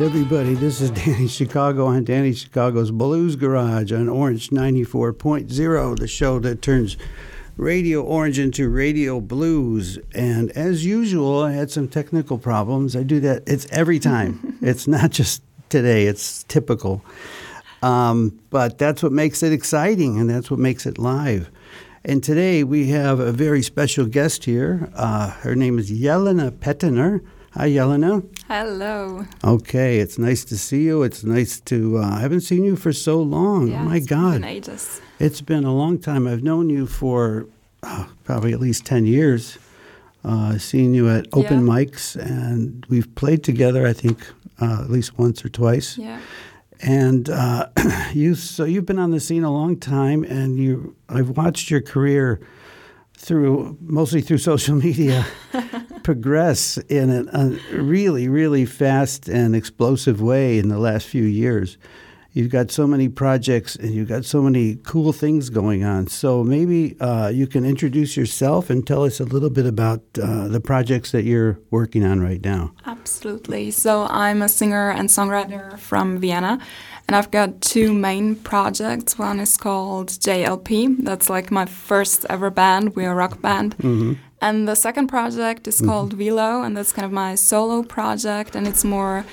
Everybody, this is Danny Chicago on Danny Chicago's Blues Garage on Orange 94.0, the show that turns Radio Orange into Radio Blues. And as usual, I had some technical problems. I do that, it's every time. it's not just today, it's typical. Um, but that's what makes it exciting and that's what makes it live. And today we have a very special guest here. Uh, her name is Jelena Petener. Hi, Jelena. Hello. Okay, it's nice to see you. It's nice to. Uh, I haven't seen you for so long. Yeah, oh my God, been ages. it's been a long time. I've known you for uh, probably at least ten years. Uh, seen you at open Yeah. mics, and we've played together. I think uh, at least once or twice. Yeah. And uh, you, so you've been on the scene a long time, and you. I've watched your career through mostly through social media progress in a, a really, really fast and explosive way in the last few years. You've got so many projects and you've got so many cool things going on. So maybe uh, you can introduce yourself and tell us a little bit about uh, the projects that you're working on right now. Absolutely. So I'm a singer and songwriter from Vienna, and I've got two main projects. One is called JLP. That's like my first ever band. We're a rock band. And the second project is called Vilo, and that's kind of my solo project, and it's more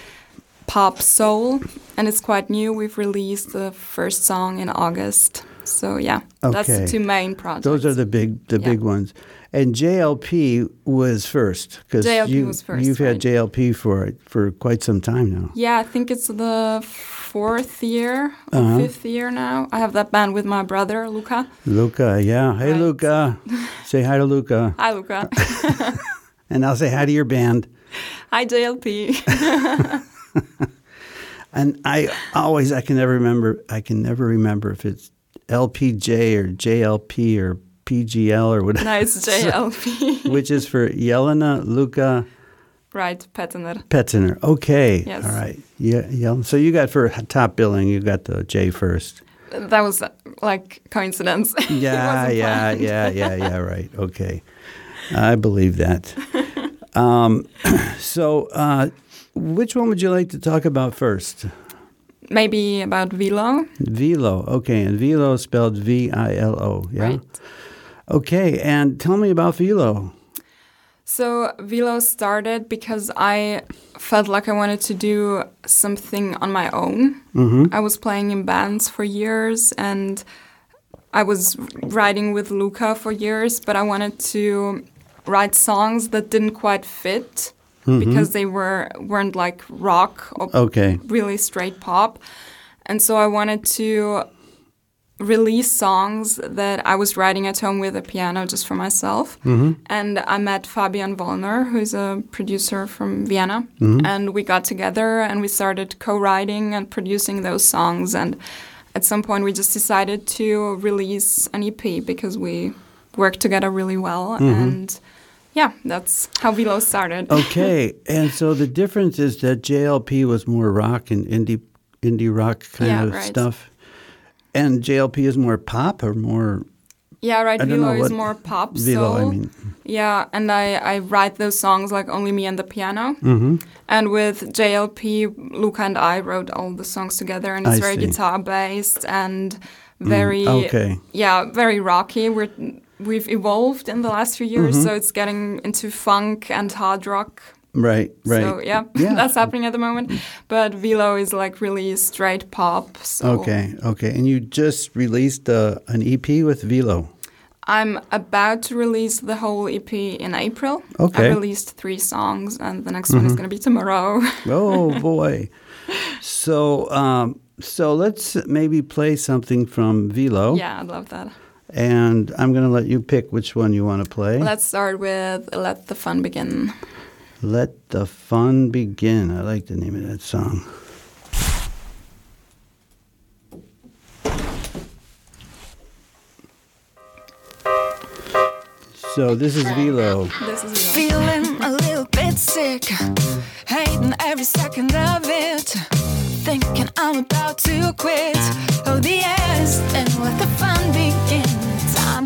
pop soul, and it's quite new. We've released the first song in August. So yeah, that's the two main projects. Those are the big, the Yeah. big ones. And JLP was first because you, first, you've had. JLP for for quite some time now. Yeah, I think it's the fourth year Uh-huh. fifth year now. I have that band with my brother, Luca. Luca, yeah. Hey, Right. Luca. say hi to Luca, Hi, Luca. and I'll say hi to your band. Hi, JLP. And I always, I can never remember. I can never remember if it's LPJ or JLP or PGL or whatever. nice JLP. Which is for Jelena Luca right, Petener. Petziner. Okay. Yes. All right. Yeah. Yel- So you got for top billing, you got the J first. That was like coincidence. Yeah, yeah, planned. yeah, yeah, yeah. Right. Okay, I believe that. um, so, uh, which one would you like to talk about first? Maybe about Vilo. Vilo. Okay, and Vilo is spelled V I L O. Yeah. Right. Okay, and tell me about Vilo. So Vilo started because I felt like I wanted to do something on my own. Mm-hmm. I was playing in bands for years and I was writing with Luca for years, but I wanted to write songs that didn't quite fit Mm-hmm. because they were weren't like rock or Okay. really straight pop. And so I wanted to release songs that I was writing at home with a piano just for myself. Mm-hmm. And I met Fabian Wollner, who's a producer from Vienna. Mm-hmm. And we got together and we started co writing and producing those songs. And at some point, we just decided to release an EP because we worked together really well. And yeah, that's how Vilo started. Okay, and so the difference is that JLP was more rock and indie indie rock kind Yeah, of right. stuff, and JLP is more pop or more Yeah, right. Vilo is more pop Vilo. soul. I mean, Yeah, and I, I write those songs like only me and the piano. Mm-hmm. And with JLP, Luca and I wrote all the songs together, and it's I very. Mm, guitar based and very okay. yeah, very rocky. We're we've evolved in the last few years, Mm-hmm. so it's getting into funk and hard rock. right, right. So yeah, Yeah. that's happening at the moment. But Vilo is like really straight pop. So Okay, okay, and you just released uh, an EP with Vilo. I'm about to release the whole EP in April. Okay. I released three songs, and the next one is going to be tomorrow. Oh boy! so, um, so let's maybe play something from Vilo. yeah, I'd love that. And I'm going to let you pick which one you want to play. Let's start with Let the Fun Begin. Let the fun begin. I like the name of that song. So this is Vilo. This is Vilo. Feeling a little bit sick, hating every second of it. Thinking I'm about to quit. Oh, the yes, and let the fun begin.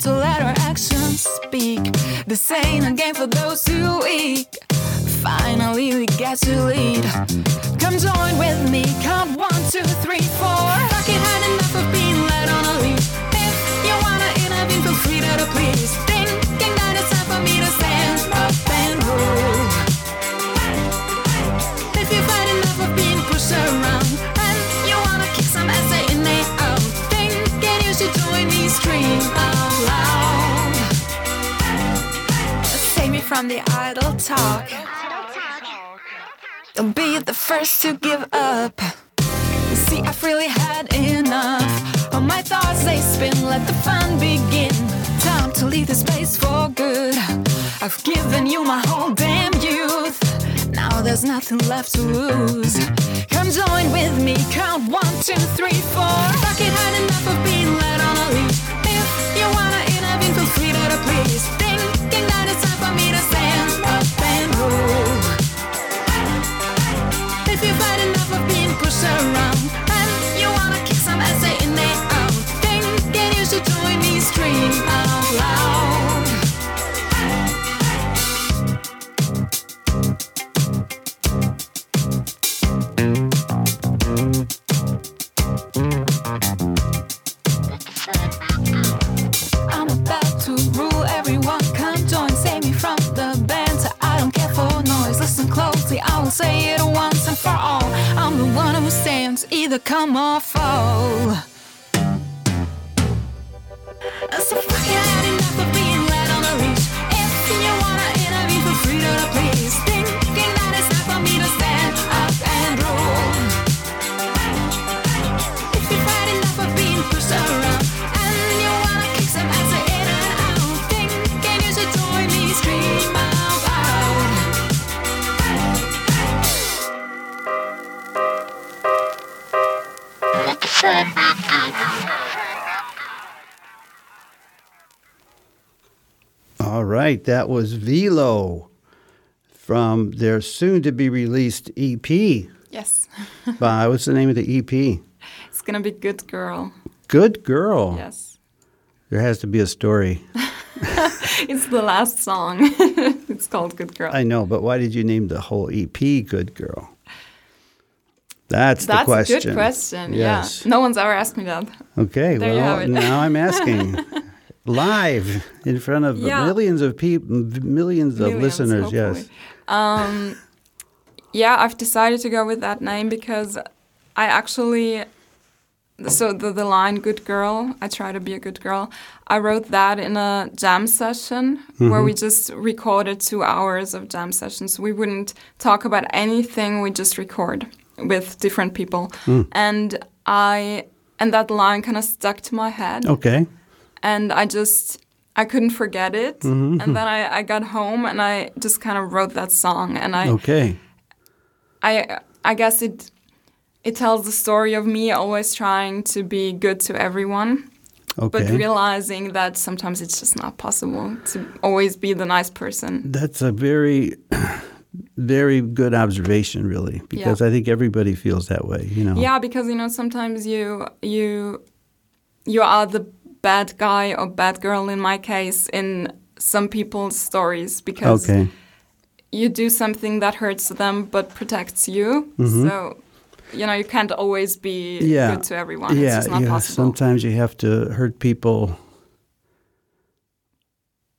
To let our actions speak. This ain't a game for those who weak. Finally, we get to lead. Come join with me. Count one, two, from the idle talk. Don't be the first to give up. See, I've really had enough. All my thoughts they spin, let the fun begin. Time to leave this place for good. I've given you my whole damn youth. Now there's nothing left to lose. Come join with me, count one, two, three, four. Fuck it, had enough of being led on a leash. If you wanna intervene, feel free to please. Thinking that it's time for me say it once and for all. I'm the one who stands, either come or fall. So fucking right, that was Vilo from their soon to be released EP. Yes. By what's the name of the EP? It's gonna be Good Girl. Good Girl. Yes. There has to be a story. It's the last song. it's called Good Girl. I know, but why did you name the whole EP Good Girl? That's, the question. That's a good question. Yes. Yeah. No one's ever asked me that. Okay, There well, now I'm asking live in front of Yeah. millions of people, millions of Millions, listeners. Yes. Um, yeah, I've decided to go with that name because I actually. So the the line "Good girl," I try to be a good girl. I wrote that in a jam session where Mm-hmm. we just recorded two hours of jam sessions. We wouldn't talk about anything. We just record with different people, Mm. and I and that line kind of stuck to my head Okay. And I just I couldn't forget it. Mm-hmm. And then I, I got home and I just kind of wrote that song and I Okay. I I guess it it tells the story of me always trying to be good to everyone, but realizing that sometimes it's just not possible to always be the nice person. That's a very, very good observation, really, because I think everybody feels that way. You know. Yeah, because you know sometimes you you you are the bad guy or bad girl in my case in some people's stories because Okay. you do something that hurts them but protects you. So, you know, you can't always be Mm-hmm. Yeah. good to everyone. yeah. it's just not yeah. possible. Sometimes you have to hurt people.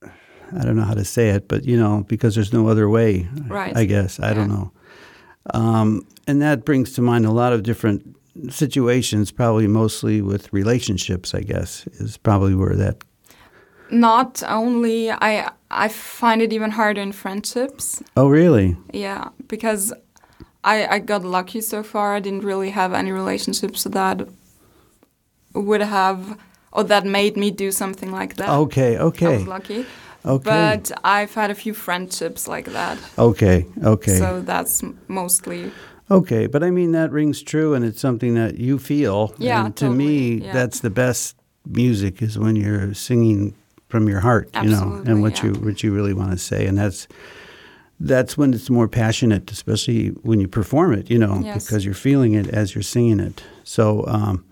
I don't know how to say it, but you know, because there's no other way. Right. I guess I don't know. Um, and that brings to mind a lot of different situations, probably mostly with relationships. I guess is probably where that. Not only I I find it even harder in friendships. Oh, really? Yeah, because I I got lucky so far. I didn't really have any relationships that would have or that made me do something like that. Okay. okay. I was lucky. Okay. But I've had a few friendships like that. Okay. Okay. So that's mostly Okay, but I mean that rings true, and it's something that you feel. Yeah, and to me, yeah. that's the best music is when you're singing from your heart, you know, and what yeah. you what you really want to say, and that's that's when it's more passionate, especially when you perform it, you know, Yes. because you're feeling it as you're singing it. So, um,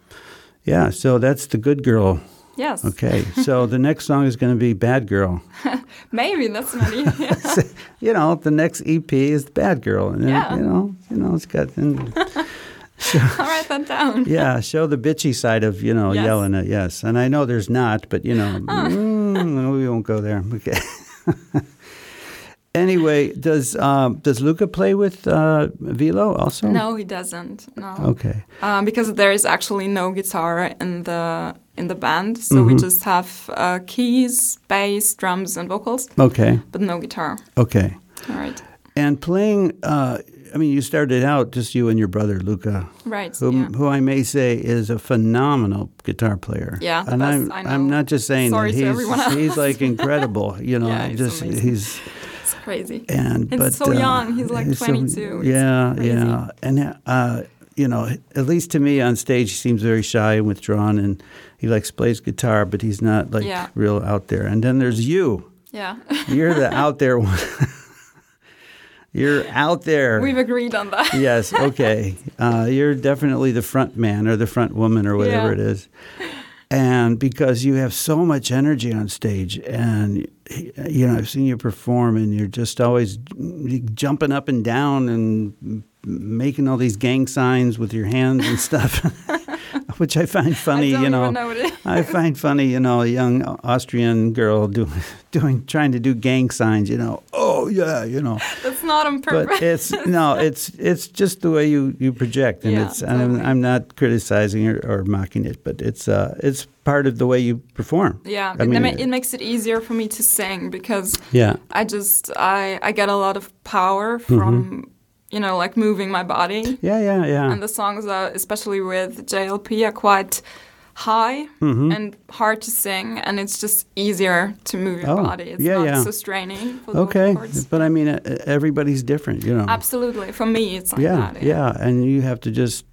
yeah, so that's the good girl Yes. Okay, so the next song is going to be Bad Girl. Maybe that's not even. You know, the next EP is Bad Girl, and Yeah. you know, you know, it's got and, I'll write that down. yeah, show the bitchy side of you know Yes. yelling at yes, and I know there's not, but you know, mm, we won't go there. Okay. anyway, does um, does Luca play with uh, Vilo also? No, he doesn't. No. Okay. Um, because there is actually no guitar in the in the band, so Mm-hmm. we just have uh, keys, bass, drums, and vocals, Okay. but no guitar. Okay. All right. And playing, uh, I mean, you started out just you and your brother Luca, Right. who, yeah. who I may say is a phenomenal guitar player. Yeah, and I'm I know. I'm not just saying Sorry that to he's everyone else. he's like incredible. You know, Yeah, he's just amazing. he's It's crazy. and He's but so uh, young. He's like so- 22. It's yeah, yeah, and uh, you know, at least to me on stage, he seems very shy and withdrawn, and he likes plays guitar, but he's not like Yeah. real out there. And then there's you. Yeah. You're the out there one. You're out there. We've agreed on that. yes, okay. Uh, you're definitely the front man or the front woman or whatever Yeah. it is. And because you have so much energy on stage, and you know, I've seen you perform, and you're just always jumping up and down and making all these gang signs with your hands and stuff, which I find funny. I you know, know what it is. I find funny, you know, a young Austrian girl doing, doing, trying to do gang signs. You know, oh yeah, you know That's not on purpose. but it's no, it's it's just the way you, you project, and Yeah, it's and I'm. I'm not criticizing or, or mocking it, but it's uh it's part of the way you perform. yeah, I it, mean, ma- it makes it easier for me to sing because yeah, I just I I get a lot of power Mm-hmm. You know like moving my body. yeah, yeah, yeah. and the songs are especially with JLP are quite high Mm-hmm. and hard to sing and it's just easier to move your Oh, body it's yeah, not yeah. so straining for okay, but I mean, everybody's different, you know. absolutely for me it's like yeah, that yeah, and you have to just,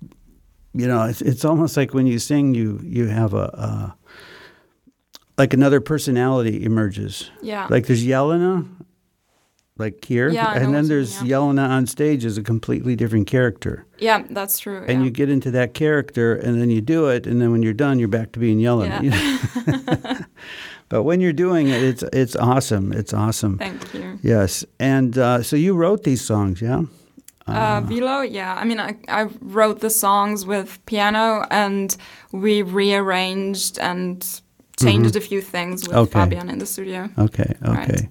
you know, it's it's almost like when you sing, you you have a. Uh, like another personality emerges. yeah Like there's Jelena, like here, Yeah, and then there's yeah. Jelena on stage as a completely different character. yeah that's true and yeah. you get into that character and then you do it and then when you're done you're back to being Jelena Yeah. but when you're doing it it's it's awesome it's awesome thank you yes and uh, so you wrote these songs yeah Uh, Vilo, yeah. I mean, I, I wrote the songs with piano and we rearranged and changed a few things with Mm-hmm. Okay. Fabian in the studio. okay Right.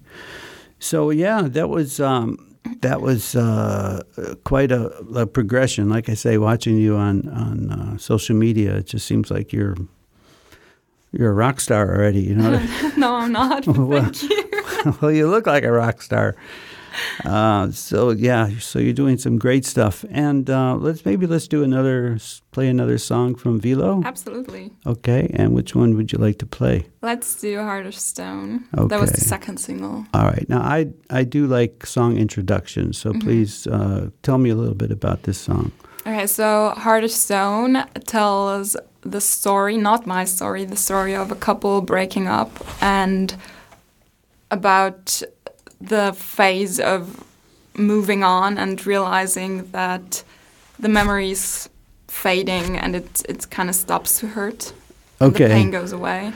So yeah that was um, that was uh, quite a, a progression like i say watching you on on uh, social media it just seems like you're you're a rock star already you know no, I'm not. Well, Thank you. well, you look like a rock star. Uh, so yeah, so you're doing some great stuff, and uh, let's maybe let's do another play another song from Vilo. Absolutely. Okay, and which one would you like to play? Let's do Heart of Stone. Okay. That was the second single. All right, now I I do like song introductions, so please uh, tell me a little bit about this song. Okay, so Heart of Stone tells the story, not my story, the story of a couple breaking up and about the phase of moving on and realizing that the memory's fading and it it kind of stops to hurt. and The Okay, pain goes away.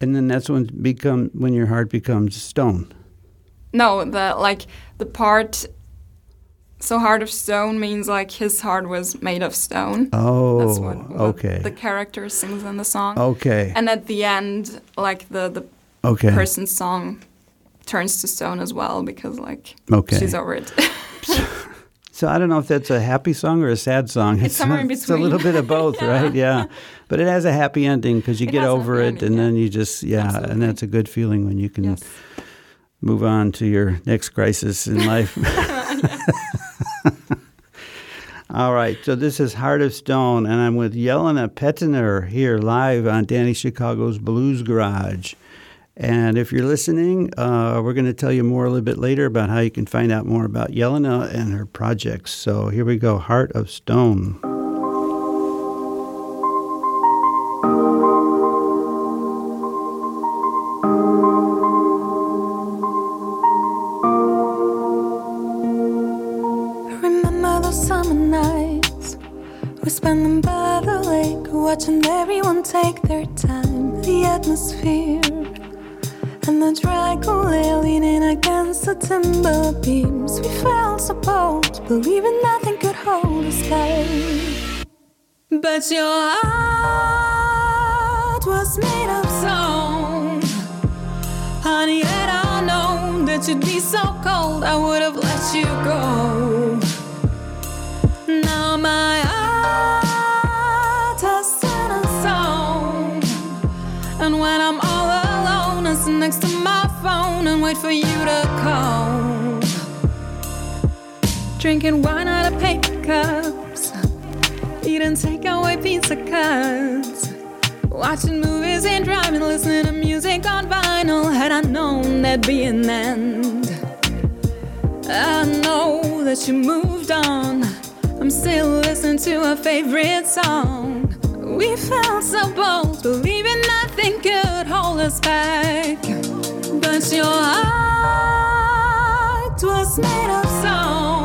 and then that's when become when your heart becomes stone. No, the like the part. So heart of stone means like his heart was made of stone. Oh, That's what, oh, what okay, the character sings in the song. okay, And at the end, like the the okay, person's song turns to stone as well because like okay. she's over it. So I don't know if that's a happy song or a sad song. It's somewhere in between. It's a little bit of both, right? Yeah, but it has a happy ending because you It get over it, ending, and yeah. then you just yeah, and that's a good feeling when you can yes. move on to your next crisis in life. All right, so this is Heart of Stone, and I'm with Jelena Petener here live on Danny Chicago's Blues Garage. And if you're listening, uh, we're going to tell you more a little bit later about how you can find out more about Jelena and her projects. So here we go Heart of Stone. But your heart was made of stone. Honey, had I known that you'd be so cold, I would have let you go. Now my heart has turned to stone. And when I'm all alone, I sit next to my phone and wait for you to call. Drinking wine Pizza cuts, Watching movies and driving, listening to music on vinyl. Had I known there'd be an end, I know that you moved on. I'm still listening to a favorite song. We felt so bold, believing nothing could hold us back. But your heart was made of stone.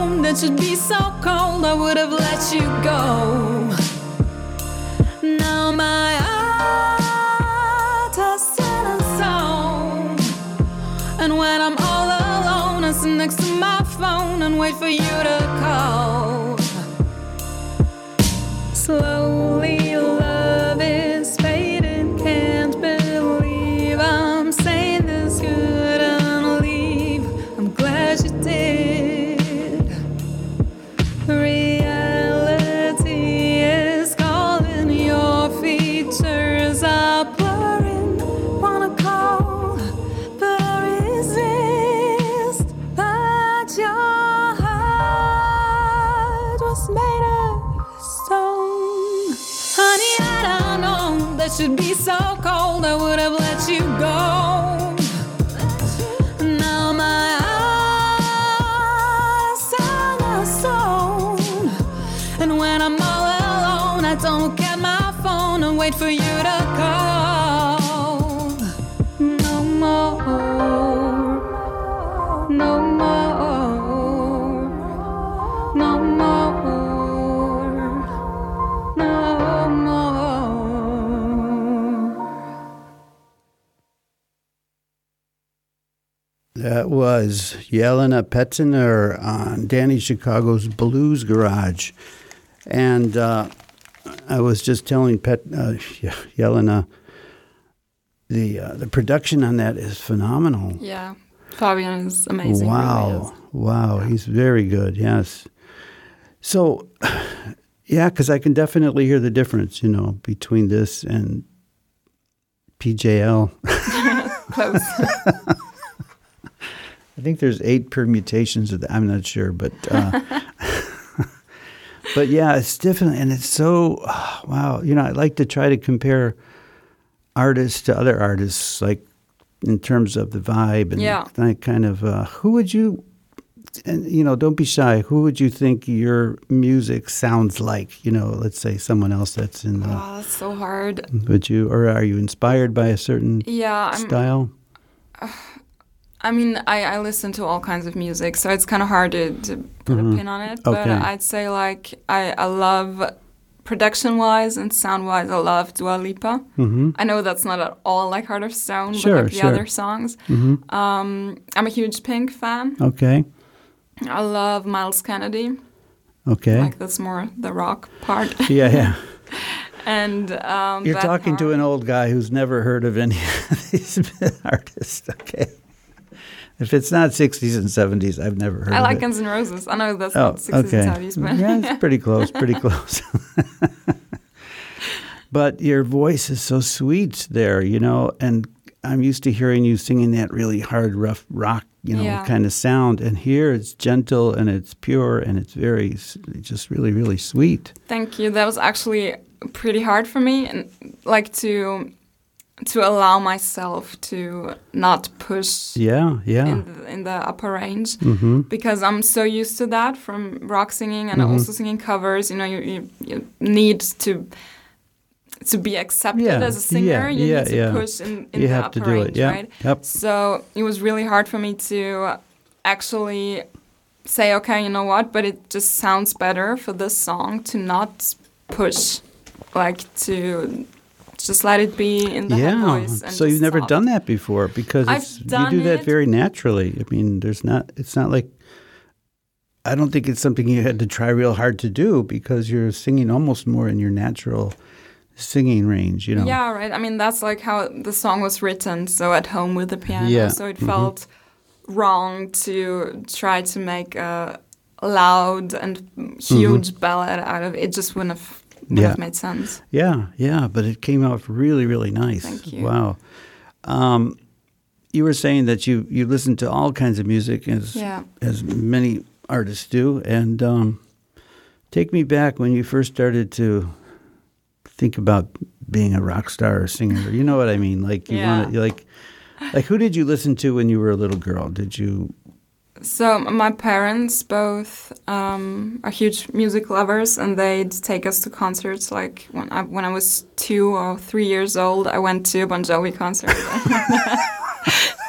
Known that you'd be so cold, I would have let you go. Now my heart has turned to stone. And when I'm all alone, I sit next to my phone and wait for you to call. Slowly, That was Jelena Petziner on Danny Chicago's Blues Garage. And uh, I was just telling Pet, uh, Jelena, the, uh, the production on that is phenomenal. Yeah. Fabian is amazing. really Wow. is. Wow. He's very good. Yes. So, yeah, because I can definitely hear the difference, you know, between this and PJL. Close. I think there's eight permutations of that. I'm not sure, but uh, but yeah, it's different, and it's so wow. You know, I like to try to compare artists to other artists, like in terms of the vibe and Yeah. that kind of. Uh, who would you? And you know, don't be shy. Who would you think your music sounds like? You know, let's say someone else that's in the. oh, that's so hard. Would you, or are you inspired by a certain Yeah. I'm, style? I mean, I, I listen to all kinds of music, so it's kind of hard to, to put a pin on it. But Mm-hmm. Okay. I'd say, like, I, I love production wise and sound wise, I love Dua Lipa. Mm-hmm. I know that's not at all like Heart of Stone, Sure, but like the sure. other songs. Um, I'm a huge Pink fan. Okay. I love Myles Kennedy. Okay. Like, that's more the rock part. yeah, yeah. and um, You're talking to an old guy who's never heard of any of these artists. Okay. If it's not 60s and 70s, I've never heard it. I like. Guns N' Roses. I know that's Oh, not 60s okay. and 70s, but yeah, it's pretty close, pretty close. but your voice is so sweet there, you know, and I'm used to hearing you singing that really hard, rough rock, you know, Yeah. kind of sound. And here it's gentle and it's pure and it's very, just really, really sweet. Thank you. That was actually pretty hard for me, and like to to allow myself to not push Yeah, yeah. in the, in the upper range mm-hmm. because I'm so used to that from rock singing and also singing covers. You know, you, you, you need to to be accepted Yeah, as a singer. yeah, you yeah, need to yeah. push in, in You the have upper to do it, range, yeah, right? yep. So it was really hard for me to actually say, okay, you know what, but it just sounds better for this song to not push, like to just let it be in the head yeah. voice. And So you've never stop. done that before because it's, you do that it. very naturally. I mean, there's not. It's not like. I don't think it's something you had to try real hard to do because you're singing almost more in your natural singing range. You know. Yeah, right. I mean, that's like how the song was written. So at home with the piano. Yeah, So it mhm. felt wrong to try to make a loud and huge ballad out of it. It just wouldn't have, Mm-hmm. Yeah. have made sense. Yeah, yeah, but it came out really, really nice. Thank you. Wow. Um, you were saying that you you listen to all kinds of music as Yeah. as many artists do, and um, take me back when you first started to think about being a rock star or singer. You know what I mean? Like you Yeah. want like like who did you listen to when you were a little girl? Did you? So my parents both um, are huge music lovers, and they'd take us to concerts. Like when I when I was two or three years old, I went to a Bon Jovi concert,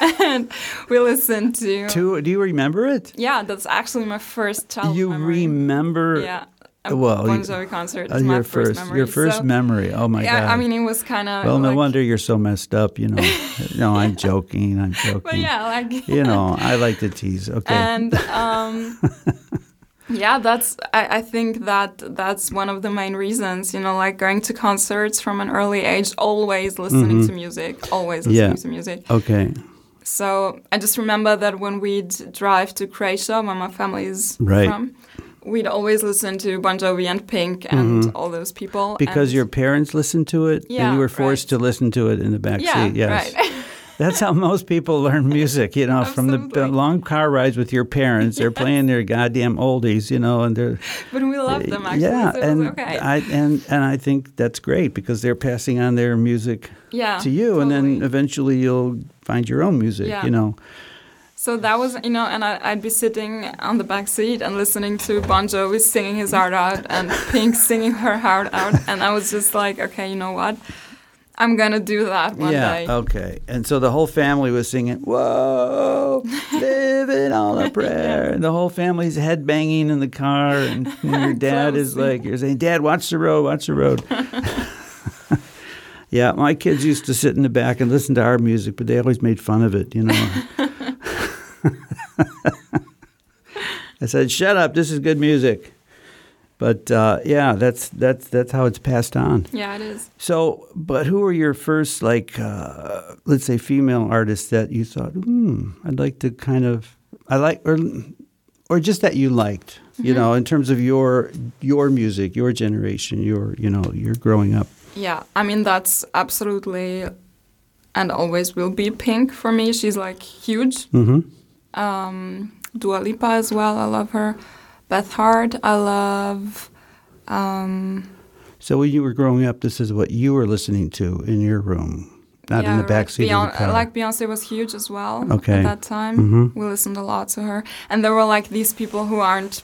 and we listened to. To do you remember it? Yeah, that's actually my first childhood you memory. remember? Yeah, a Well, Bon Jovi concert uh, is my your first, first, memory. your first so, memory. Oh my yeah, god! I mean, it was kind of. Well, no like, wonder you're so messed up. You know. no, I'm joking. I'm joking. But yeah, like. You know, I like to tease. Okay. and um, yeah that's I, I think that that's one of the main reasons you know like going to concerts from an early age always listening to music always listening. Yeah. to music okay. so i just remember that when we'd drive to croatia where my family is Right. from we'd always listen to bon jovi and pink and all those people Mm-hmm. Because and your parents listened to it, and you were forced right. to listen to it in the back yeah seat. Yes. right That's how most people learn music. You know, from the long car rides with your parents, they're playing their goddamn oldies. You know, and they're but we loved them actually yeah, so and okay I and and I think that's great because they're passing on their music yeah to you, and then eventually you'll find your own music. Yeah. You know. So that was, you know, and I, I'd be sitting on the back seat and listening to Bon Jovi singing his heart out and Pink singing her heart out, and I was just like, okay, you know what, I'm gonna do that one yeah. day. Okay. And so the whole family was singing, "Whoa, living on a prayer." And the whole family's head banging in the car, and your dad is like, "You're saying, Dad, watch the road, watch the road." yeah, my kids used to sit in the back and listen to our music, but they always made fun of it, you know. I said, "Shut up! This is good music." But uh, yeah, that's that's that's how it's passed on. Yeah, it is. So, but who were your first, like, uh, let's say, female artists that you thought, hmm, I'd like to kind of, I like, or, or just that you liked, you know, in terms of your your music, your generation, your, you know, you're growing up. Yeah, I mean that's absolutely, and always will be Pink for me. She's like huge. Mm-hmm. Um, Dua Lipa as well. I love her. Beth Hart. I love. Um, So when you were growing up, this is what you were listening to in your room, not in the back right. of the car. Like Beyonce was huge as well Okay. at that time. Mhm. We listened a lot to her, and there were like these people who aren't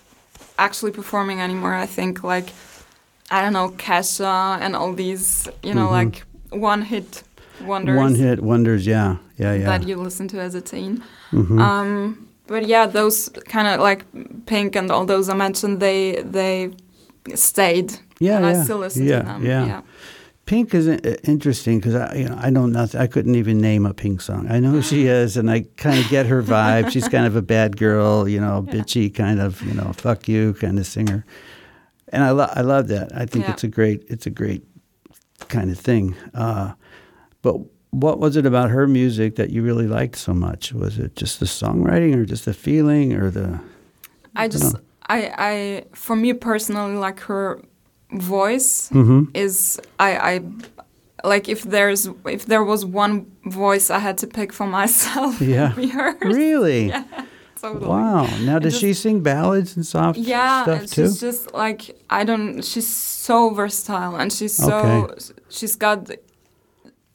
actually performing anymore. I think like I don't know Kesha and all these you know Mhm. like one hit wonders One hit wonders, yeah, yeah, yeah. that you listen to as a teen. Mhm. Um, but yeah, those kind of like Pink and all those I mentioned, they they stayed. Yeah, and yeah. I still listen Yeah, to them. yeah. yeah. Pink is uh, interesting because I, you know, I know nothing. I couldn't even name a Pink song. I know who she is, and I kind of get her vibe. She's kind of a bad girl, you know, bitchy kind of, you know, fuck you kind of singer. And I love, I love that. I think it's a great, it's a great kind of thing. Uh, but what was it about her music that you really liked so much? Was it just the songwriting, or just the feeling, or the? I just I I for me personally like her voice Mm-hmm. is I I like if there's if there was one voice I had to pick for myself Yeah. would be hers. Really? Totally. Wow. Now, does just- she sing ballads and soft Yeah, stuff too? she's just like I don't. She's so versatile, and she's so Okay. she's got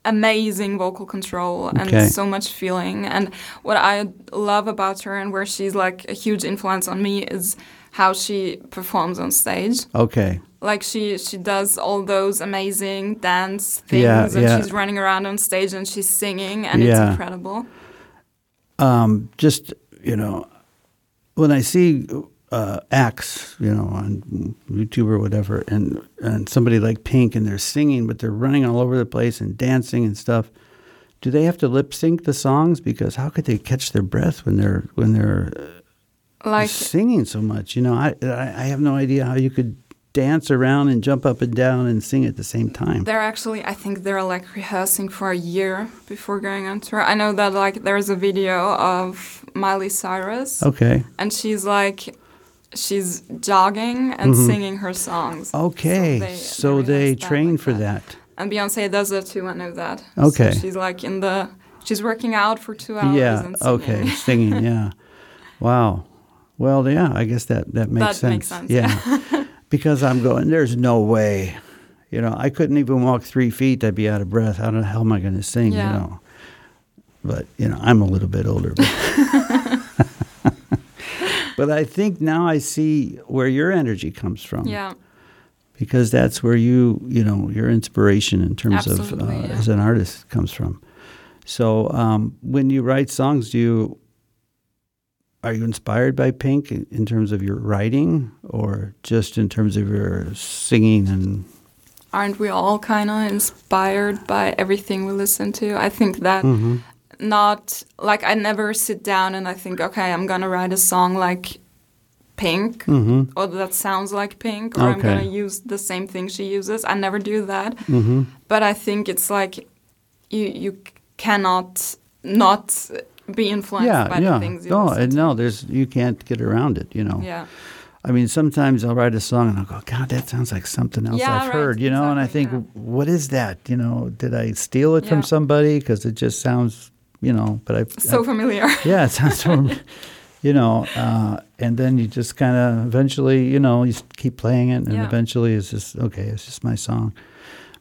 amazing vocal control and Okay. so much feeling. And what I love about her, and where she's like a huge influence on me, is how she performs on stage. Okay. Like she she does all those amazing dance things, Yeah, and yeah. she's running around on stage and she's singing, and Yeah. it's incredible. Um, just you know, when I see uh, acts, you know, on YouTube or whatever, and and somebody like Pink, and they're singing, but they're running all over the place and dancing and stuff. Do they have to lip sync the songs? Because how could they catch their breath when they're when they're Like singing so much? You know, I I I have no idea how you could dance around and jump up and down and sing at the same time. they're actually, I think they're like rehearsing for a year before going on tour. I know that like there's a video of Miley Cyrus, Okay. and she's like, she's jogging and singing her songs. Mm-hmm. Okay. they- So they train like for that. that. And Beyonce does that too. I know that. Okay. So she's like in the, she's working out for two hours. Yeah. And singing. Okay. Singing. Yeah. Wow. Well, yeah. I guess that that makes That sense. makes sense, Yeah. because I'm going. There's no way. You know, I couldn't even walk three feet. I'd be out of breath. How the hell am I going to sing? Yeah. You know. But you know, I'm a little bit older. But, but I think now I see where your energy comes from. Yeah. because that's where you you know your inspiration in terms of uh, yeah. as an artist comes from so um, when you write songs do you are you inspired by pink in, in terms of your writing or just in terms of your singing and Aren't we all kind of inspired by everything we listen to? I think that Mm-hmm. Not like I never sit down and I think, okay, I'm gonna write a song like Pink or that sounds like Pink or I'm Mm-hmm. Gonna use the same thing she uses. I never do that. Mm-hmm. But I think it's like you you cannot not be influenced yeah by yeah the things you no listen to. no there's you can't get around it you know Yeah. I mean, sometimes I'll write a song and I'll go, God, that sounds like something else Yeah, I've right, heard, you know? And I exactly, think, what is that? You know, did I steal it from somebody? Because it just sounds, you know, but I. So I- familiar. yeah, it sounds so, you know, uh, and then you just kind of eventually, you know, you just keep playing it and Yeah. eventually it's just, okay, it's just my song.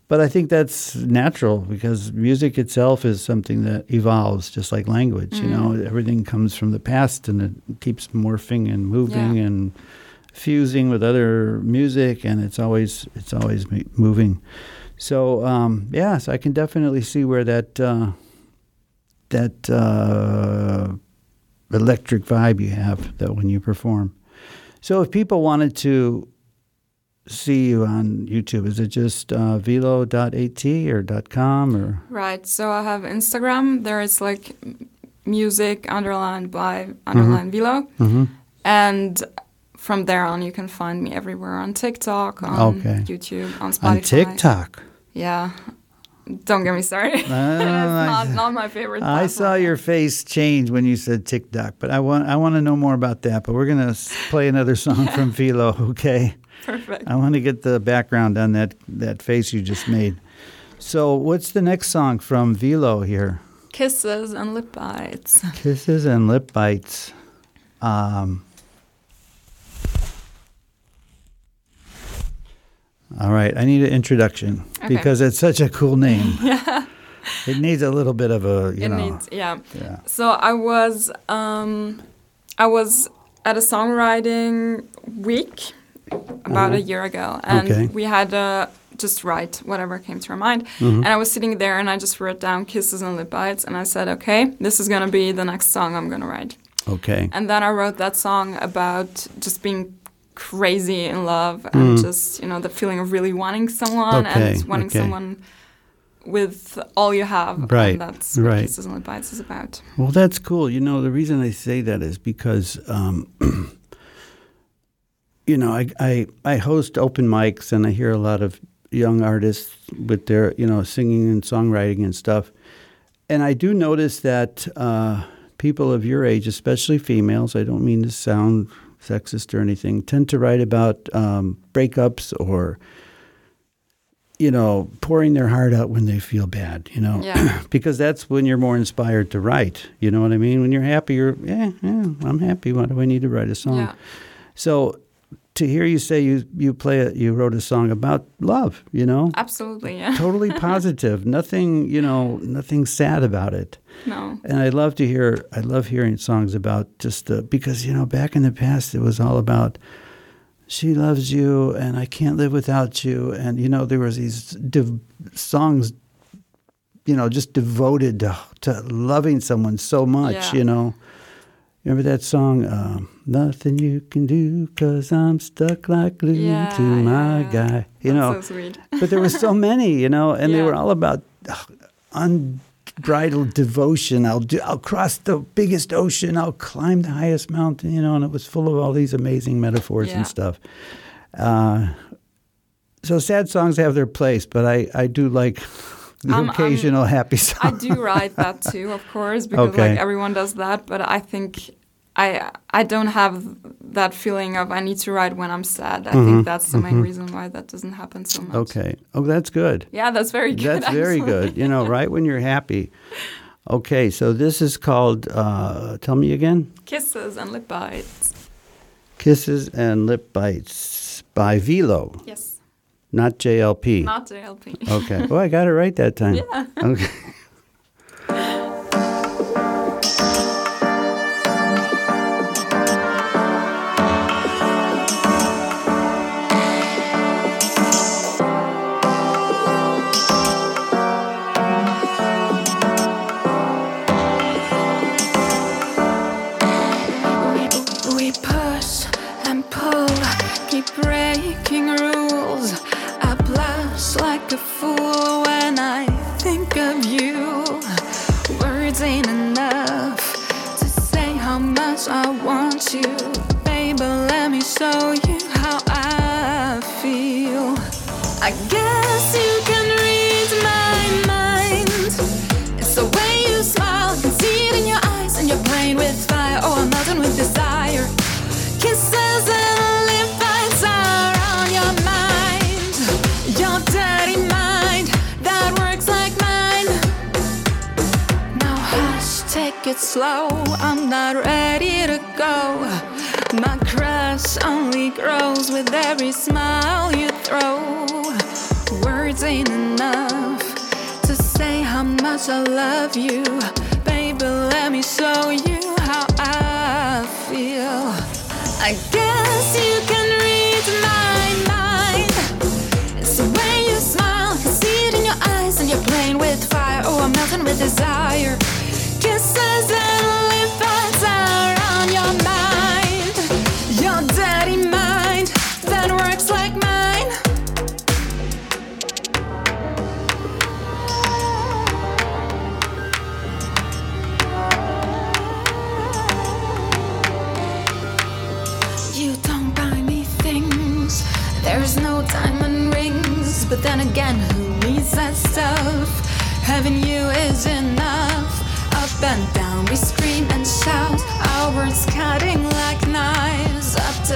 But I think that's natural because music itself is something that evolves just like language, you know, Mm. everything comes from the past and it keeps morphing and moving Yeah. and fusing with other music and it's always it's always moving. So um, yes, I can definitely see where that uh, that uh, electric vibe you have that when you perform. So if people wanted to see you on YouTube, is it just uh, vilo.at or .com or Right. So I have Instagram. There is like music underlined by underline Vilo. Mhm. And from there on, you can find me everywhere on TikTok, on Okay. YouTube, on Spotify. on TikTok? Yeah. Don't get me started. it's I- not, not my favorite. I saw your face change when you said TikTok, but I want I want to know more about that. But we're gonna play another song from Vilo, okay? Perfect. I want to get the background on that that face you just made. So, what's the next song from Vilo here? Kisses and lip bites. Kisses and lip bites. Um, all right, I need an introduction Okay. because it's such a cool name. yeah. It needs a little bit of a, you it know. needs, yeah. yeah. So I was, um, I was at a songwriting week about a year ago, and Okay. we had uh, just write whatever came to our mind. And I was sitting there, and I just wrote down kisses and lip bites, and I said, okay, this is gonna be the next song I'm gonna write. Okay. And then I wrote that song about just being crazy in love and just you know the feeling of really wanting someone Okay, and wanting okay. someone with all you have. Right, And that's what right. Kisses and Bites is about. Well, that's cool. You know, the reason I say that is because, um, you know, I, I I host open mics and I hear a lot of young artists with their, you know, singing and songwriting and stuff, and I do notice that uh, people of your age, especially females, I don't mean to sound sexist or anything, tend to write about um, breakups or. You know, pouring their heart out when they feel bad. You know, Yeah. because that's when you're more inspired to write. You know what I mean? When you're happy, you're yeah, yeah. I'm happy. Why do I need to write a song? Yeah. So to hear you say you you play a, you wrote a song about love, you know, Absolutely, yeah. totally positive. Nothing, you know, nothing sad about it. No. And I love to hear. I love hearing songs about just the because you know back in the past it was all about she loves you and I can't live without you and you know there was these songs you know just devoted to, to loving someone so much Yeah. you know Remember that song, um, Nothing You Can Do Cause I'm Stuck Like Glue Yeah, to My yeah. Guy. You That's know, so but there were so many, you know, and they were all about unbridled devotion. I'll do, I'll cross the biggest ocean. I'll climb the highest mountain. You know, and it was full of all these amazing metaphors Yeah. and stuff. Uh, so sad songs have their place, but I I do like the I'm- I'm- occasional happy songs. I do write that too, of course, because Okay. like everyone does that. But I think I I don't have that feeling of I need to write when I'm sad. I think that's the main reason why that doesn't happen so much. Mm-hmm. Okay. Oh, that's good. Yeah, that's very good. That's very good. You know, right when you're happy. Okay, so this is called. Uh, tell me again. Kisses and lip bites. Kisses and Lip Bites by Vilo, Yes, not JLP. not JLP. Okay. Oh, I got it right that time. Yeah. Okay.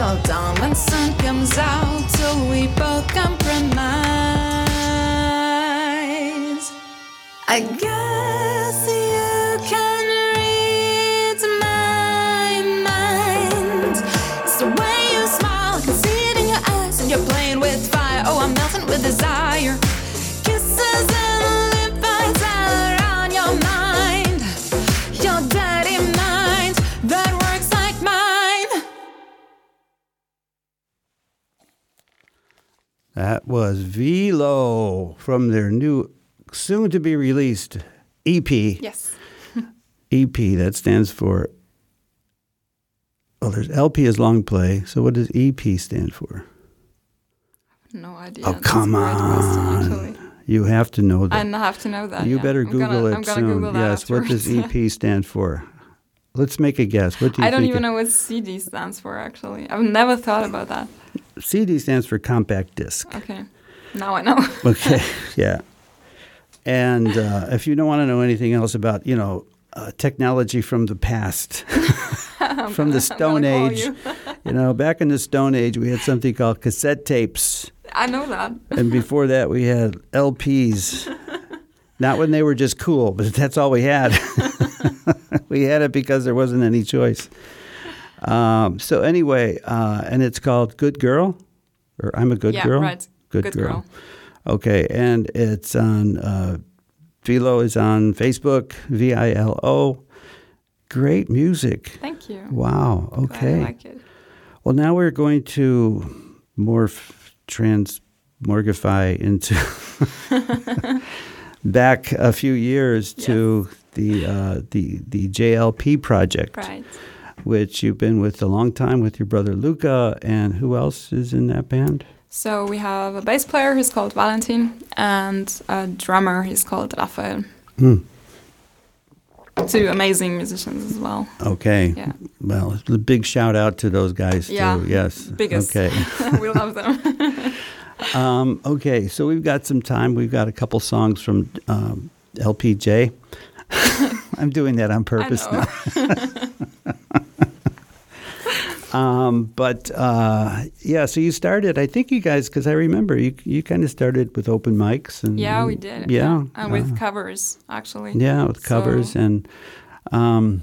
Till dawn when sun comes out. Till we both compromise. I guess That was Vilo from their new, soon to be released EP. Yes. EP, that stands for. Well, there's LP is long play. So what does EP stand for? No idea. Oh, That's come great question, on. You have to know that. I have to know that. you yeah. better I'm Google gonna, it soon. Google that yes, what does. EP stand for? Let's make a guess. What do you I don't even it- know what CD stands for. Actually, I've never thought about that. CD stands for compact disc. Okay, now I know. Okay, yeah. And uh, if you don't want to know anything else about, you know, uh, technology from the past, from the Stone Age, you. you know, back in the Stone Age, we had something called cassette tapes. I know that. And before that, we had LPs. Not when they were just cool, but that's all we had. we had it because there wasn't any choice. Um, so anyway, uh, and it's called Good Girl, or I'm a Good yeah, Girl. right. Good, girl. Okay, and it's on. Uh, Vilo is on Facebook. V I L O. Great music. Thank you. Wow. Okay. like it. Well, now we're going to morph, transmorgify into back a few years to the uh, the the JLP project. Right. Which you've been with a long time with your brother Luca. And who else is in that band? So we have a bass player who's called Valentin and a drummer he's called Rafael. Hmm. Two amazing musicians as well. Okay. Yeah. Well, a big shout out to those guys Yeah, too. Yes. biggest. Okay. we love them. Um, okay. So we've got some time. We've got a couple songs from um, LPJ. I'm doing that on purpose know. now. Um, but uh, yeah, so you started. I think you guys, because I remember you, you kind of started with open mics and yeah, we did. Yeah, And with uh, covers, actually. yeah, with covers So- and um,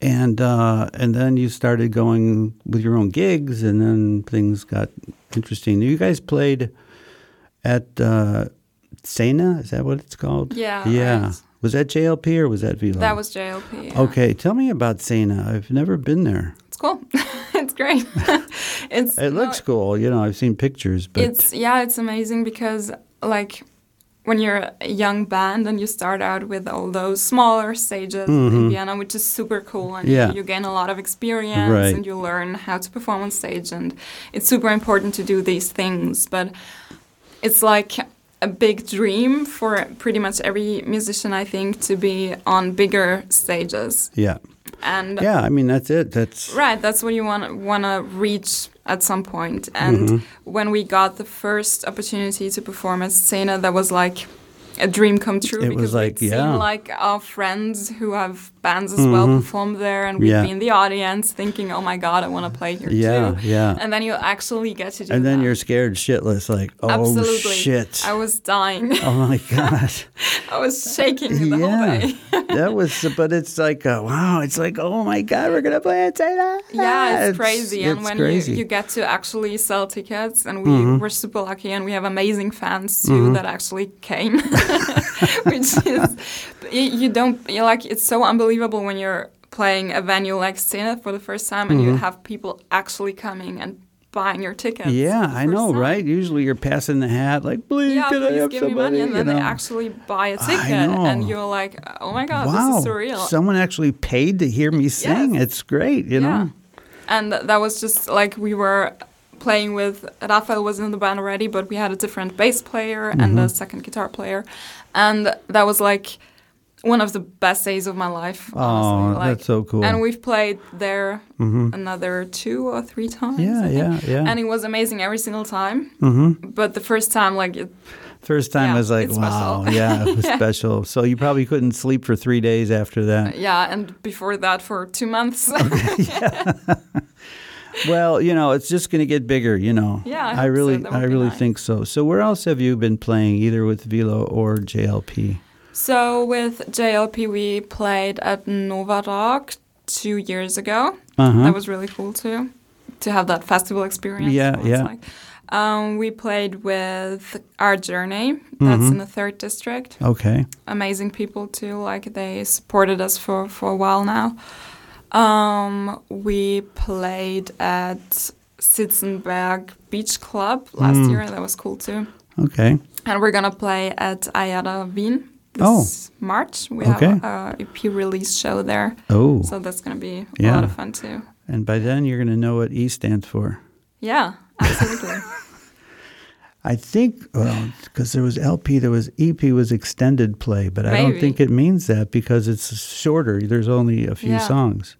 and uh, and then you started going with your own gigs, and then things got interesting. You guys played at uh, Szene. Is that what it's called? Yeah, yeah. right. Was that JLP or was that Vilo? That was JLP. yeah. Okay, tell me about Szene. I've never been there. It's cool. it's great. it's It no, looks cool. You know, I've seen pictures, but it's yeah, it's amazing because like when you're a young band and you start out with all those smaller stages in Vienna, which is super cool, and Mm-hmm. Yeah. you, you gain a lot of experience Right. and you learn how to perform on stage, and it's super important to do these things. But it's like a big dream for pretty much every musician, I think, to be on bigger stages. yeah, And yeah. I mean, that's it. That's Right, that's what you want to want to reach at some point. And Mm-hmm. when we got the first opportunity to perform at Szene, that was like a dream come true It was because like, we'd yeah. Mm-hmm. seen like our friends who have bands as well perform there, and we'd Yeah. be in the audience thinking, "Oh my God, I want to play here Yeah, too." yeah. yeah. And then you actually get to do and then that. you're scared shitless, like, oh Absolutely. shit. I was dying. Oh my gosh. I was shaking the whole yeah. day. that was, but it's like, uh, wow, it's like, oh my God, we're going to play at Szene. Yeah, it's, crazy. and when crazy. You, you get to actually sell tickets, and we Mm-hmm. were super lucky, and we have amazing fans too that actually came, which is you, you don't you like it's so unbelievable when you're playing a venue like Szene for the first time, and you have people actually coming and buying your tickets. Mm-hmm. yeah, I know, time. right? Usually you're passing the hat, like, please, Yeah, can I please have give me money, and then you they actually buy a ticket, know. and you're like, "Oh my god, wow, this is surreal!" someone actually paid to hear me sing. Yes. It's great, you know? And that was just like we were playing with Rafael was in the band already, but we had a different bass player and Mm-hmm. a second guitar player, and that was like one of the best days of my life. Oh. Like, that's so cool. And we've played there another two or three times. Yeah, yeah, yeah. And it was amazing every single time. Mm-hmm. But the first time, like, it, First time Yeah, I was like, wow, special. yeah, it was special. So you probably couldn't sleep for three days after that. yeah, and before that for two months. Well, you know, it's just going to get bigger. You know, Yeah, I I hope so. really, I really nice. think so. So where else have you been playing, either with Vilo or JLP? So with JLP, we played at Nova Rock two years ago. Uh-huh. That was really cool too, to have that festival experience. Yeah, yeah. Like. Um, we played with Our Journey. That's Mm-hmm. in the third district. Okay. Amazing people too. Like they supported us for for a while now. Um, we played at Sitzenberg Beach Club last Mm. year. That was cool too. Okay. And we're gonna play at Ayada Wien Oh. this March. We Okay. have a EP release show there, Oh, so that's gonna be a Yeah. lot of fun too. and by then you're going to know what E stands for. Yeah, absolutely. I think, well, because there was LP, there was EP was extended play, but I don't think it means that because it's shorter. There's only a few Yeah. songs.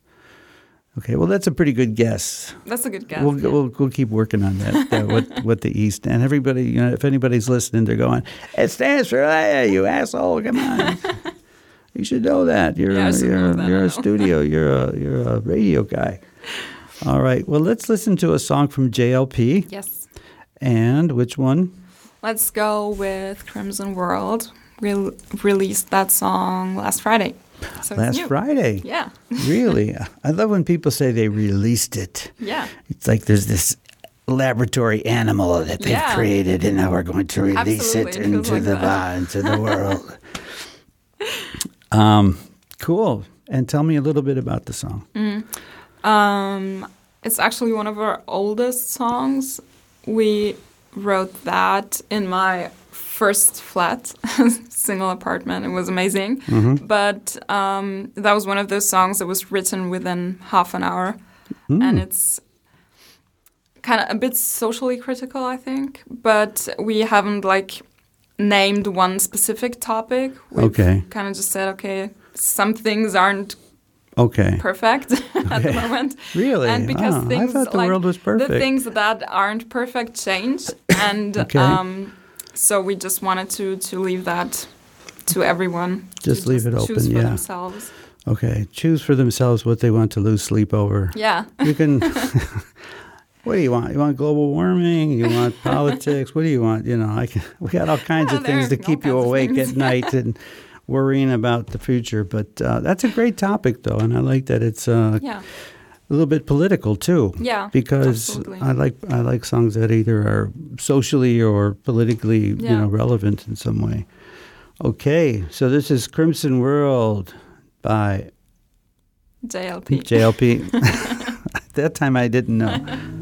Okay, well, that's a pretty good guess. that's a good guess. We'll, yeah. we'll we'll keep working on that. uh, what what the East and everybody, you know, if anybody's listening, they're going, it stands for ah, you asshole. Come on, you should know that. You're Yeah, a, you're that, you're a studio. You're a you're a radio guy. All right. Well, let's listen to a song from JLP. yes. And which one? Let's go with Crimson World. We released that song last Friday. So Last. Friday. Yeah, Really? I love when people say they released it. yeah. It's like there's this laboratory animal that they've Yeah. created, and now we're going to release Absolutely, it into like the uh, into the world. um, cool. And tell me a little bit about the song. Um, it's actually one of our oldest songs. We wrote that in my first flat, single apartment. It was amazing. But um, that was one of those songs that was written within half an hour. And it's kind of a bit socially critical, I think. But we haven't like named one specific topic. We've Okay. kind of just said, okay, some things aren't Okay. perfect at the moment. Really? And because Oh, I things thought the like world was perfect. the things that aren't perfect change, and Okay. um, so we just wanted to to leave that to everyone. to Just leave it choose open, for yeah. themselves. Okay. Choose for themselves what they want to lose sleep over. Yeah, You can. what do you want? You want global warming? You want politics? What do you want? You know, I can, we got all kinds Yeah, of things to keep you awake at night and worrying about the future. But uh, that's a great topic, though, and I like that it's uh, yeah, a little bit political too. Yeah, because absolutely. I like I like songs that either are socially or politically you know relevant in some way. Okay, so this is Crimson World by JLP. JLP. At that time, I didn't know.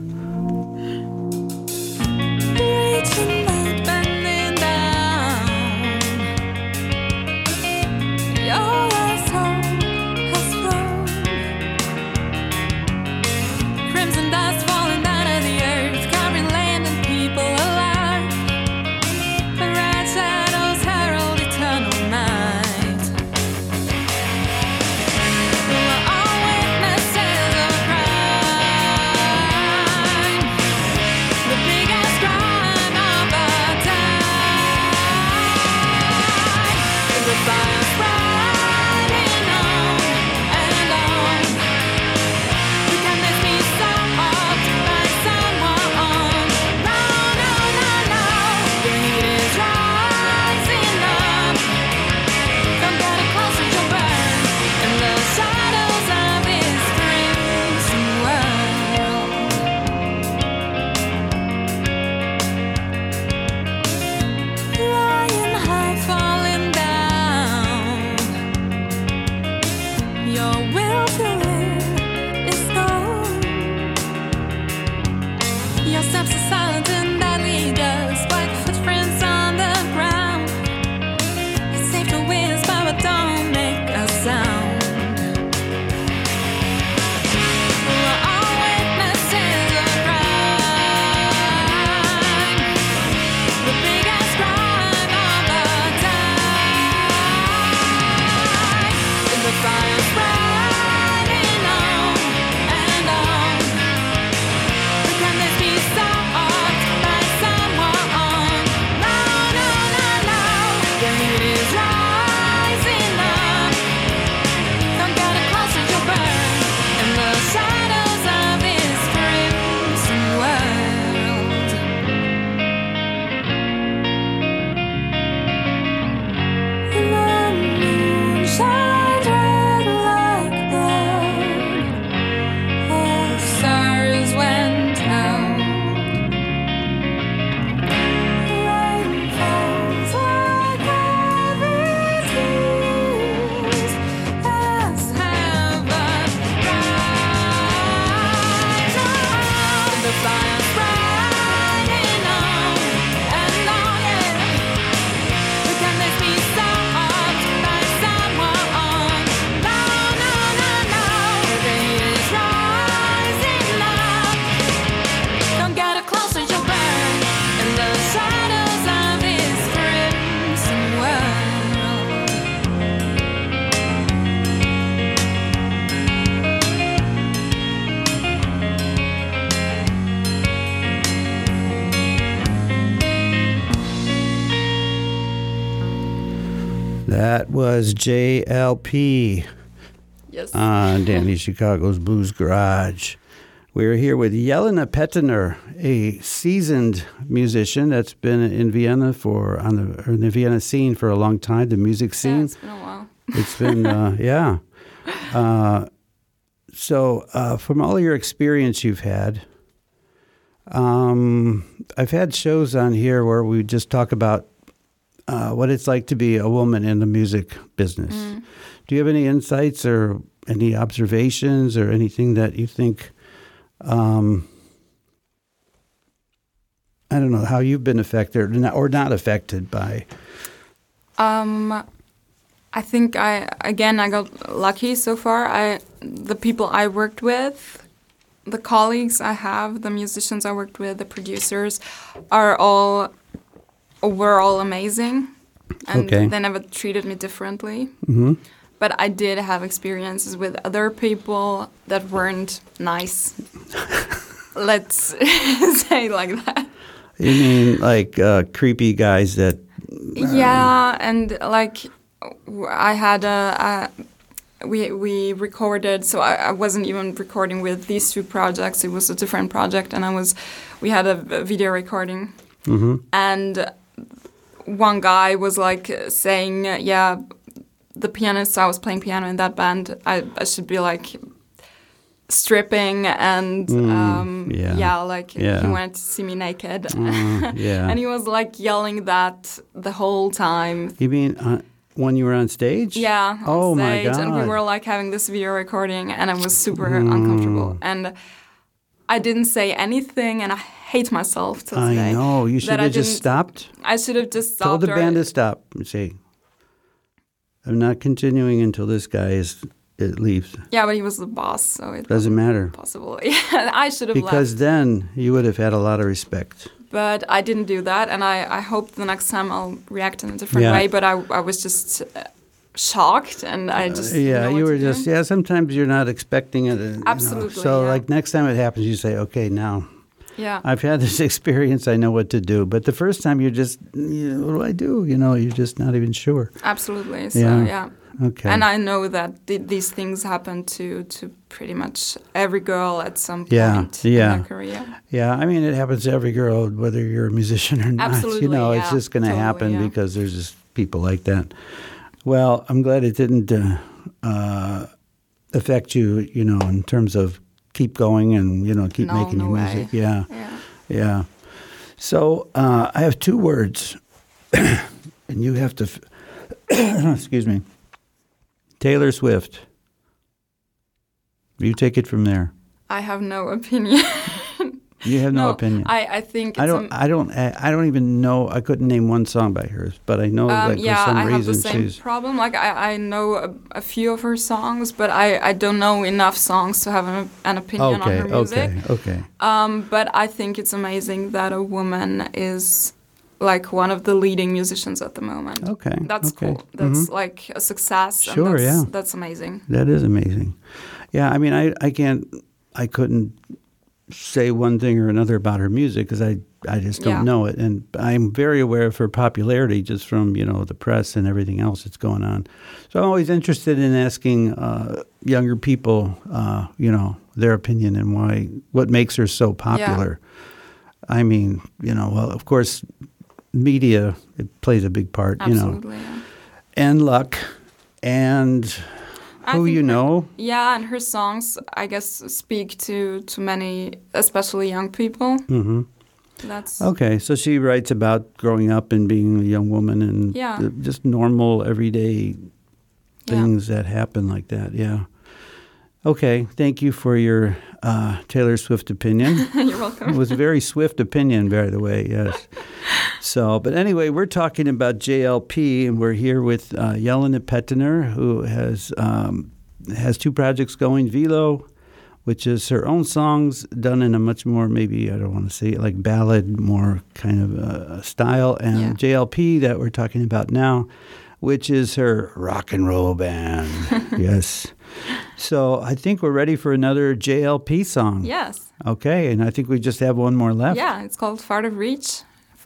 Steps are That was JLP Yes. on Danny Chicago's Blues Garage. We're here with Jelena Petener, a seasoned musician that's been in Vienna for on the, or in the Vienna scene for a long time, the music yeah, scene. it's been a while. It's been, uh, yeah. Uh, so, uh, from all your experience you've had, um, I've had shows on here where we just talk about uh, what it's like to be a woman in the music business. Do you have any insights or any observations or anything that you think? Um, I don't know how you've been affected or not, or not affected by. Um, I think I again I got lucky so far. I the people I worked with, the colleagues I have, the musicians I worked with, the producers, are all were all amazing, and Okay. they never treated me differently. hmm But I did have experiences with other people that weren't nice. Let's say like that. You mean like uh, creepy guys that? Yeah, and like I had a, a we we recorded, so I, I wasn't even recording with these two projects. It was a different project, and I was we had a, a video recording, hmm and one guy was like saying, "Yeah, the pianist I was playing piano in that band, I, I should be like." stripping and um, Mm, yeah. yeah. like Yeah. he wanted to see me naked Uh, yeah. and he was like yelling that the whole time. You mean uh, when you were on stage? Yeah, on Oh my god! and we were like having this video recording, and I was super Mm. uncomfortable. And I didn't say anything, and I hate myself to I today. know. You should I have just stopped. I should have just Told stopped. the or- band to stop and say, "I'm not continuing until this guy is it leaves." yeah, but he was the boss, so it Doesn't matter possible. Yeah, I should have because left, then you would have had a lot of respect. but I didn't do that, and I I hope the next time I'll react in a different Yeah. way. But I I was just. Uh, shocked and I just didn't yeah, you were to do. just yeah. Sometimes you're not expecting it. and, you know, Absolutely, so yeah. like next time it happens, you say, "Okay, now yeah I've had this experience. I know what to do." But the first time, you're just, you know, what do I do? You know, you're just not even sure. absolutely so Yeah. yeah Okay. And I know that th- these things happen to to pretty much every girl at some point Yeah, in yeah. their career. Yeah, I mean, it happens to every girl, whether you're a musician or not. Absolutely, you know, it's just going to totally, happen yeah. because there's just people like that. Well, I'm glad it didn't uh, uh, affect you, you know, in terms of keep going and, you know, keep No, making no your way. music. Yeah, Yeah. yeah. So uh, I have two words, and you have to, excuse me, Taylor Swift. You take it from there. I have no opinion. You have no, opinion. I, I think it's I don't. I don't. I don't even know. I couldn't name one song by hers, but I know, um, like yeah, for some I have reason, the same she's. problem. Like I, I know a, a few of her songs, but I, I don't know enough songs to have an, an opinion Okay. on her music. Okay. Okay. Um, but I think it's amazing that a woman is like one of the leading musicians at the moment. Okay. That's okay. cool. That's Mhm. like a success. Sure, that's, yeah. That's amazing. That is amazing. Yeah. I mean, I. I can't. I couldn't say one thing or another about her music because I. I just don't Yeah. know it, and I'm very aware of her popularity just from you know the press and everything else that's going on. So I'm always interested in asking uh, younger people, uh, you know, their opinion and why what makes her so popular. I mean, you know, well, of course, media it plays a big part, you know, yeah. and luck, and I who you know. Yeah, and her songs, I guess, speak to to many, especially young people. hmm That's Okay, so she writes about growing up and being a young woman and Yeah. the- just normal everyday yeah. things that happen like that. Yeah. Okay, thank you for your uh, Taylor Swift opinion. You're welcome. It was a very swift opinion, by the way. Yes. So, but anyway, we're talking about JLP, and we're here with uh, Jelena Petener, who has um, has two projects going. Vilo, which is her own songs done in a much more maybe I don't want to say it like ballad, more kind of uh, style, and Yeah. JLP that we're talking about now, which is her rock and roll band. yes. So I think we're ready for another JLP song. Yes. Okay, and I think we just have one more left. Yeah, it's called Far of Reach.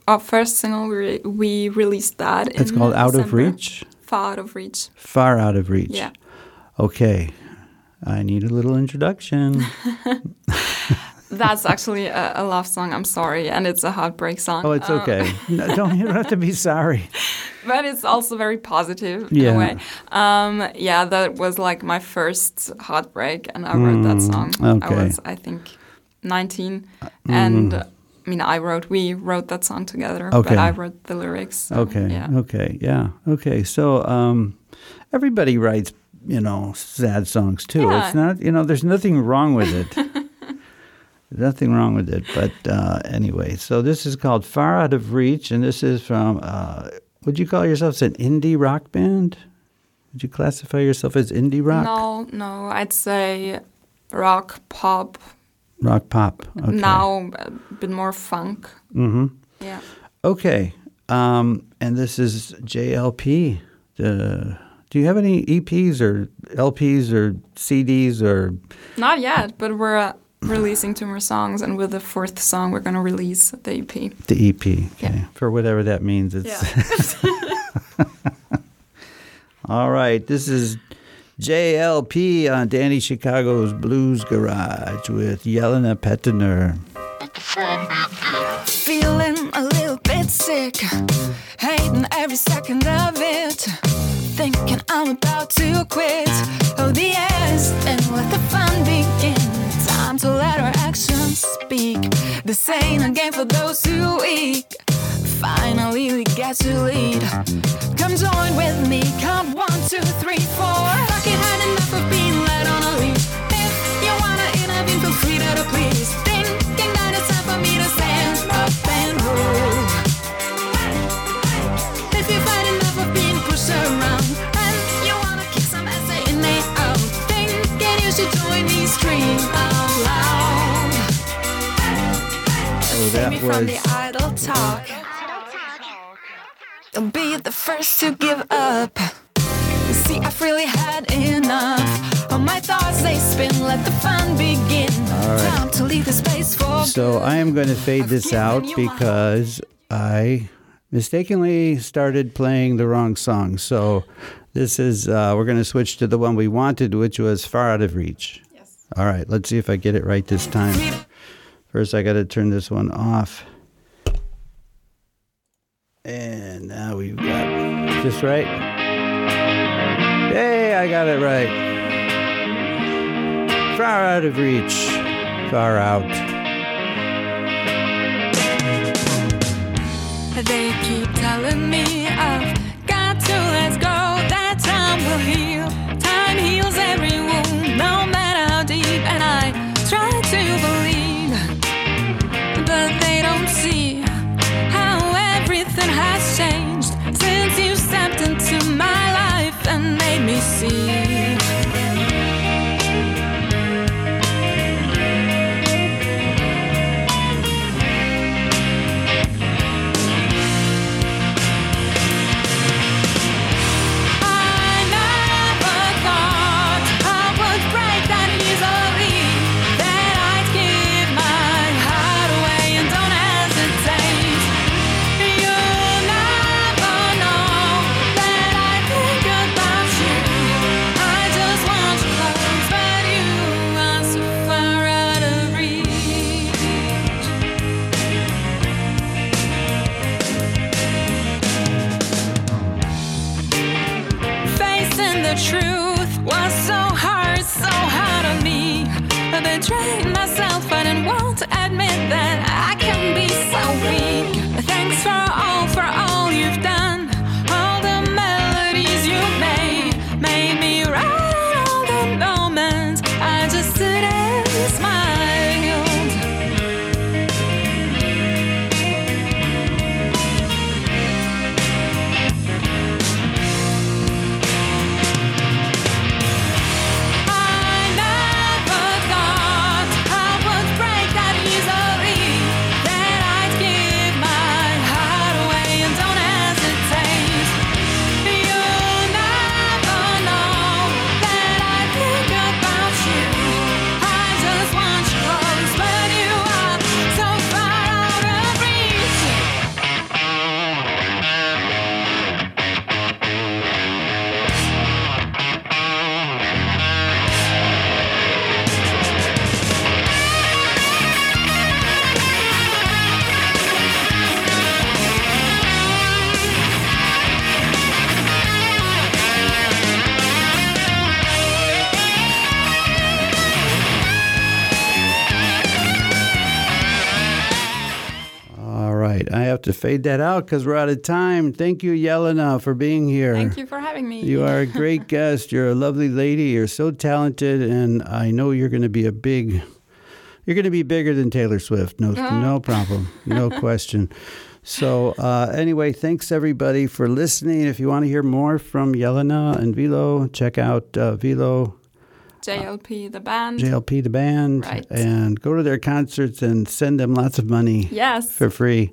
Our first single, we, re- we released that. It's called Out of Reach, Far Out of Reach. Far Out of Reach. Yeah. Okay, I need a little introduction. That's actually a, a love song. I'm sorry, and it's a heartbreak song. Oh, it's Um, okay. No, don't you don't have to be sorry. but it's also very positive in Yeah. a way. Um, yeah, that was like my first heartbreak, and I wrote that song. I Mm, okay. Mm. was, I think, 19, and uh, I mean, I wrote, we wrote that song together, Okay. but I wrote the lyrics. Okay. Yeah. Okay. Yeah. Okay. So um, everybody writes, you know, sad songs too. Yeah. It's not, you know, there's nothing wrong with it. There's nothing wrong with it. But uh, anyway, so this is called Far Out of Reach, and this is from, uh, would you call yourselves an indie rock band? Would you classify yourself as indie rock? No, no, I'd say rock, pop. Rock pop. Okay. Now a bit more funk. Mm-hmm. Yeah. Okay. Um, and this is JLP. The, do you have any EPs or LPs or CDs or? Not yet, but we're uh, releasing two more songs, and with the fourth song, we're gonna release the EP. The EP. Okay. Yeah. For whatever that means. It's All right. This is JLP on Danny Chicago's Blues Garage with Jelena Petener. Feeling a little bit sick, hating every second of it. Thinking I'm about to quit. Oh, the yes, and let the fun begin. To let our actions speak. This ain't a game for those who weak. Finally, we get to lead. Come join with me. Count one, two, three, four. Fuck it, had enough of being led on a leash. If you wanna intervene, feel free to please. That me from the idle talk. Don't be the first to give up. You see, I've really had enough. All my thoughts they spin, let the fun begin. Time to leave the space for So. I am going to fade this out because I mistakenly started playing the wrong song. So this is uh, we're going to switch to the one we wanted, which was Far Out of Reach. Yes. All right, let's see if I get it right this time. First, I got to turn this one off. And now we've got this right? Hey, I got it right. Far out of reach. Far out. They keep telling me made Thanks fade that out because we're out of time. Thank you, Jelena, for being here. Thank you for having me. You are a great guest. You're a lovely lady. You're so talented, and I know you're going to be a big, You're going to be bigger than Taylor Swift. No, no problem. No question. So uh, anyway, thanks everybody for listening. If you want to hear more from Jelena and Vilo, check out uh, Vilo JLP, the band. JLP the band, Right. and go to their concerts and send them lots of money yes, for free.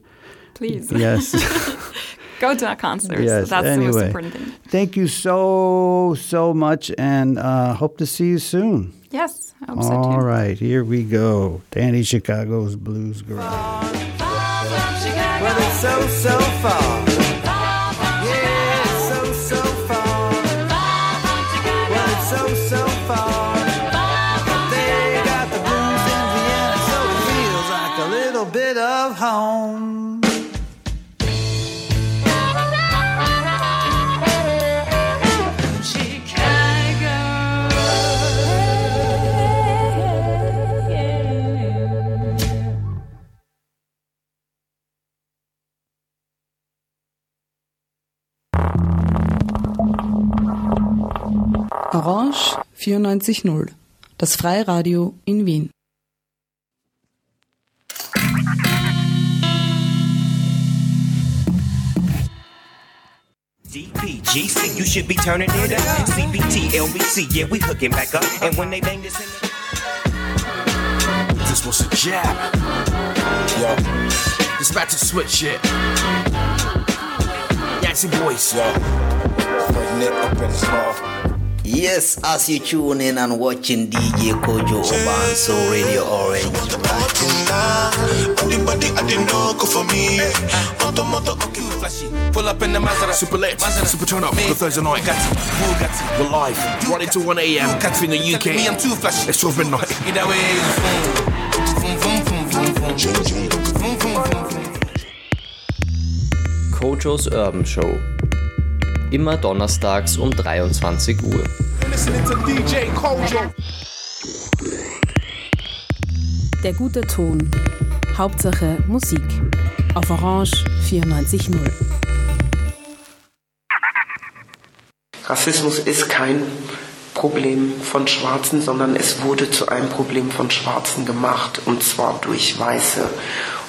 Please. Yes. Go to our concerts. Yes, That's the most anyway. important thing. Thank you so so much, and uh, hope to see you soon. Yes, I hope so All too. right, here we go. Danny Chicago's Blues Garage. Well, it's so, so far. 94.0, das Freiradio in Wien. DPGC, you should be turning it up. CBT, LBC, yeah, we hooking back up. And when they bang this in the This was a jab. Yo, this about to switch it. Yancey boys. Yo, Nick up in the. Yes, as you tune in and watching DJ Kojo Oban Soul Radio Orange. Body, body, I didn't go for me. Moto, moto, okay. flashy. Pull up in the Maserati. Super lit, Maserati. super turn up Me, for Thursday night. Bugatti, Bugatti. We're live, running till 1 a.m. Bugatti. in the UK. Me, I'm too flashy. It's 12 midnight. Vroom, vroom. Kojos Urban Show. Immer donnerstags um 23 Uhr. Der gute Ton. Hauptsache Musik. Auf Orange 94.0. Rassismus ist kein Problem von Schwarzen, sondern es wurde zu einem Problem von Schwarzen gemacht, und zwar durch Weiße.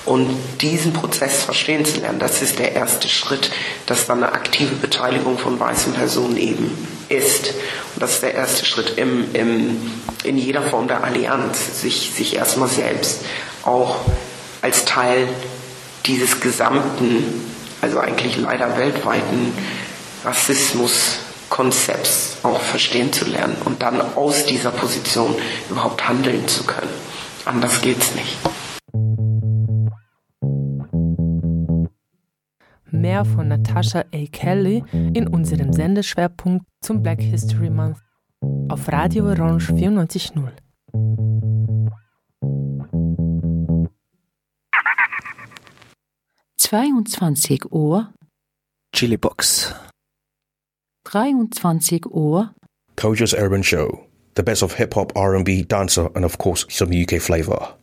Und diesen Prozess verstehen zu lernen, das ist der erste Schritt, dass dann eine aktive Beteiligung von weißen Personen eben ist. Und das ist der erste Schritt im, im, in jeder Form der Allianz, sich, sich erstmal selbst auch als Teil dieses gesamten, also eigentlich leider weltweiten Rassismuskonzepts auch verstehen zu lernen und dann aus dieser Position überhaupt handeln zu können. Anders geht's nicht. Mehr von Natasha A. Kelly in unserem Sendeschwerpunkt zum Black History Month auf Radio Orange 94.0. Zweiundzwanzig Uhr, Chili Box. 23 Uhr, Kojo's Urban Show. The best of hip hop, R&B, dancer, and of course some UK flavor.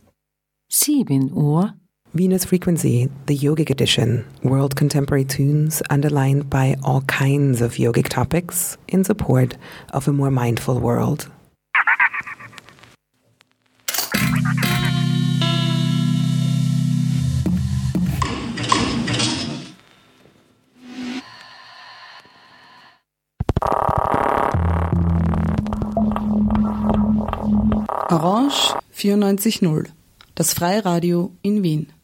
7 Uhr, Venus Frequency, the yogic edition, world contemporary tunes underlined by all kinds of yogic topics in support of a more mindful world. Orange 94.0, das Freiradio in Wien.